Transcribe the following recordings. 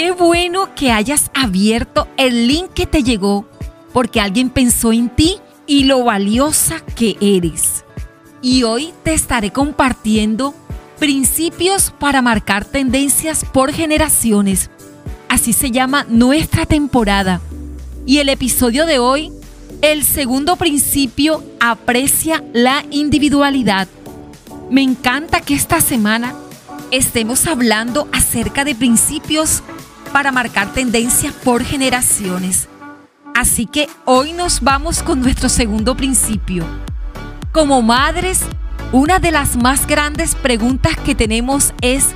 Qué bueno que hayas abierto el link que te llegó porque alguien pensó en ti y lo valiosa que eres. Y hoy te estaré compartiendo principios para marcar tendencias por generaciones. Así se llama nuestra temporada. Y el episodio de hoy, el segundo principio, aprecia la individualidad. Me encanta que esta semana estemos hablando acerca de principios para marcar tendencias por generaciones. Así que hoy nos vamos con nuestro segundo principio. Como madres, una de las más grandes preguntas que tenemos es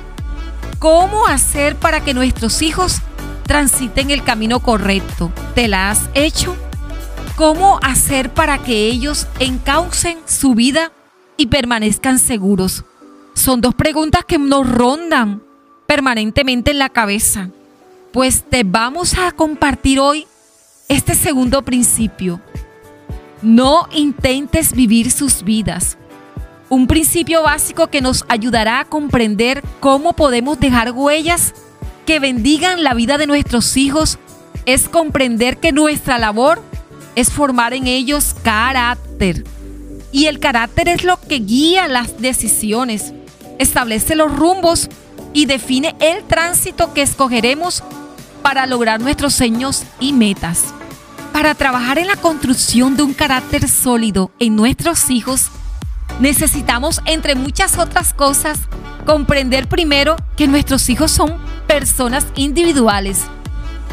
¿cómo hacer para que nuestros hijos transiten el camino correcto? ¿Te la has hecho? ¿Cómo hacer para que ellos encaucen su vida y permanezcan seguros? Son dos preguntas que nos rondan permanentemente en la cabeza. Pues te vamos a compartir hoy este segundo principio. No intentes vivir sus vidas. Un principio básico que nos ayudará a comprender cómo podemos dejar huellas que bendigan la vida de nuestros hijos es comprender que nuestra labor es formar en ellos carácter. Y el carácter es lo que guía las decisiones, establece los rumbos y define el tránsito que escogeremos para lograr nuestros sueños y metas. Para trabajar en la construcción de un carácter sólido en nuestros hijos, necesitamos, entre muchas otras cosas, comprender primero que nuestros hijos son personas individuales,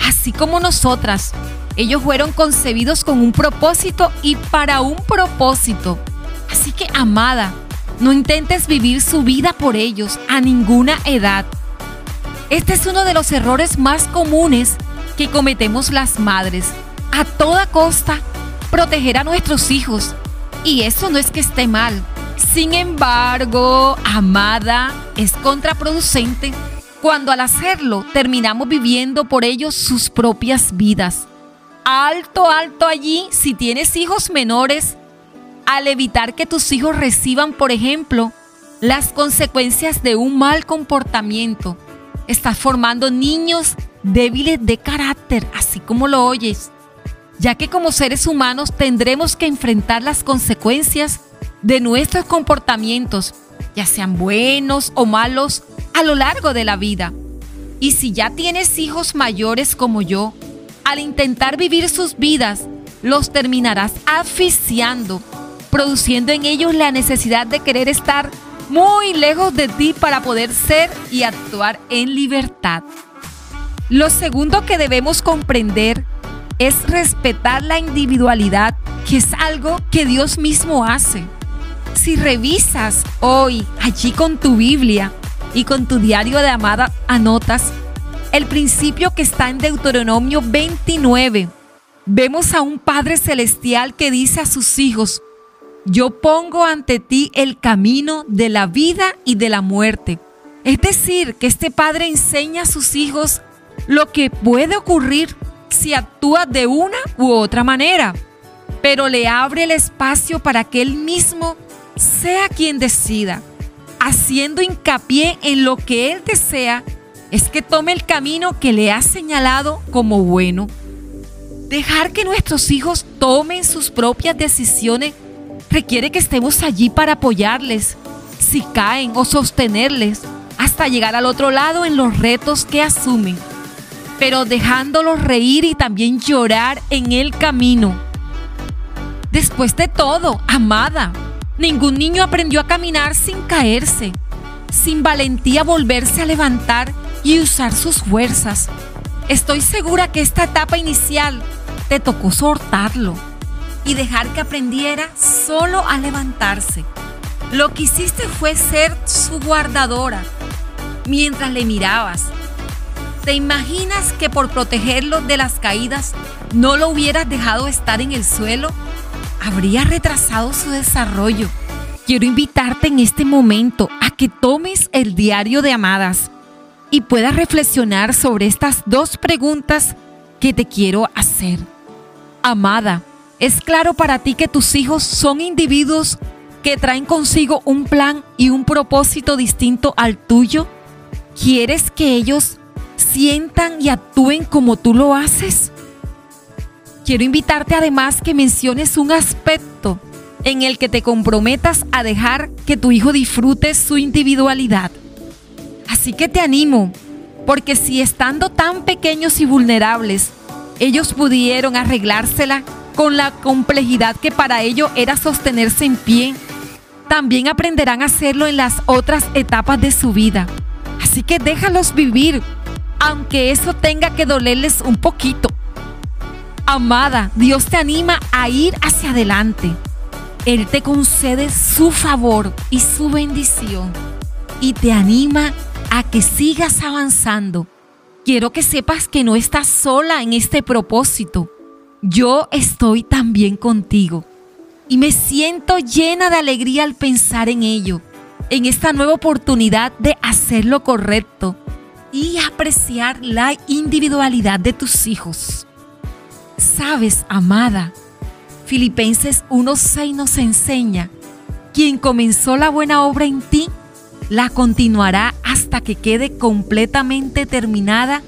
así como nosotras. Ellos fueron concebidos con un propósito y para un propósito. Así que, amada, no intentes vivir su vida por ellos a ninguna edad. Este es uno de los errores más comunes que cometemos las madres. A toda costa, proteger a nuestros hijos. Y eso no es que esté mal. Sin embargo, amada, es contraproducente cuando al hacerlo terminamos viviendo por ellos sus propias vidas. Alto, alto allí si tienes hijos menores, al evitar que tus hijos reciban, por ejemplo, las consecuencias de un mal comportamiento estás formando niños débiles de carácter, así como lo oyes, ya que como seres humanos tendremos que enfrentar las consecuencias de nuestros comportamientos, ya sean buenos o malos, a lo largo de la vida. Y si ya tienes hijos mayores como yo, al intentar vivir sus vidas, los terminarás asfixiando, produciendo en ellos la necesidad de querer estar muy lejos de ti para poder ser y actuar en libertad. Lo segundo que debemos comprender es respetar la individualidad, que es algo que Dios mismo hace. Si revisas hoy allí con tu Biblia y con tu diario de amada anotas el principio que está en Deuteronomio 29, vemos a un Padre Celestial que dice a sus hijos, yo pongo ante ti el camino de la vida y de la muerte. Es decir, que este padre enseña a sus hijos lo que puede ocurrir si actúa de una u otra manera, pero le abre el espacio para que él mismo sea quien decida, haciendo hincapié en lo que él desea, es que tome el camino que le ha señalado como bueno. Dejar que nuestros hijos tomen sus propias decisiones requiere que estemos allí para apoyarles si caen o sostenerles hasta llegar al otro lado en los retos que asumen, pero dejándolos reír y también llorar en el camino. Después de todo, amada, ningún niño aprendió a caminar sin caerse, sin valentía volverse a levantar y usar sus fuerzas. Estoy segura que esta etapa inicial te tocó sortarlo y dejar que aprendiera solo a levantarse. Lo que hiciste fue ser su guardadora mientras le mirabas. ¿Te imaginas que por protegerlo de las caídas no lo hubieras dejado estar en el suelo? Habría retrasado su desarrollo. Quiero invitarte en este momento a que tomes el diario de amadas y puedas reflexionar sobre estas dos preguntas que te quiero hacer. Amada, ¿Es claro para ti que tus hijos son individuos que traen consigo un plan y un propósito distinto al tuyo? ¿Quieres que ellos sientan y actúen como tú lo haces? Quiero invitarte además que menciones un aspecto en el que te comprometas a dejar que tu hijo disfrute su individualidad. Así que te animo, porque si estando tan pequeños y vulnerables, ellos pudieron arreglársela con la complejidad que para ello era sostenerse en pie, también aprenderán a hacerlo en las otras etapas de su vida. Así que déjalos vivir, aunque eso tenga que dolerles un poquito. Amada, Dios te anima a ir hacia adelante. Él te concede su favor y su bendición y te anima a que sigas avanzando. Quiero que sepas que no estás sola en este propósito. Yo estoy también contigo y me siento llena de alegría al pensar en ello, en esta nueva oportunidad de hacer lo correcto y apreciar la individualidad de tus hijos. Sabes, amada, Filipenses 1.6 nos enseña, quien comenzó la buena obra en ti, la continuará hasta que quede completamente terminada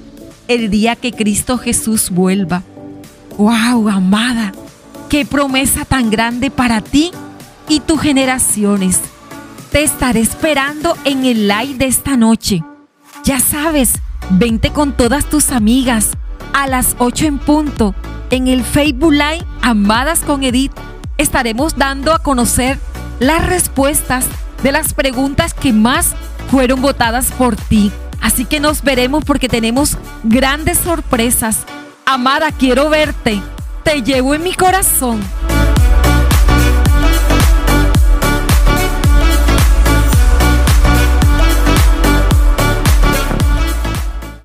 el día que Cristo Jesús vuelva. ¡Wow, amada! ¡Qué promesa tan grande para ti y tus generaciones! Te estaré esperando en el live de esta noche. Ya sabes, vente con todas tus amigas a las 8 en punto en el Facebook Live Amadas con Edith. Estaremos dando a conocer las respuestas de las preguntas que más fueron votadas por ti. Así que nos veremos porque tenemos grandes sorpresas. Amada, quiero verte. Te llevo en mi corazón.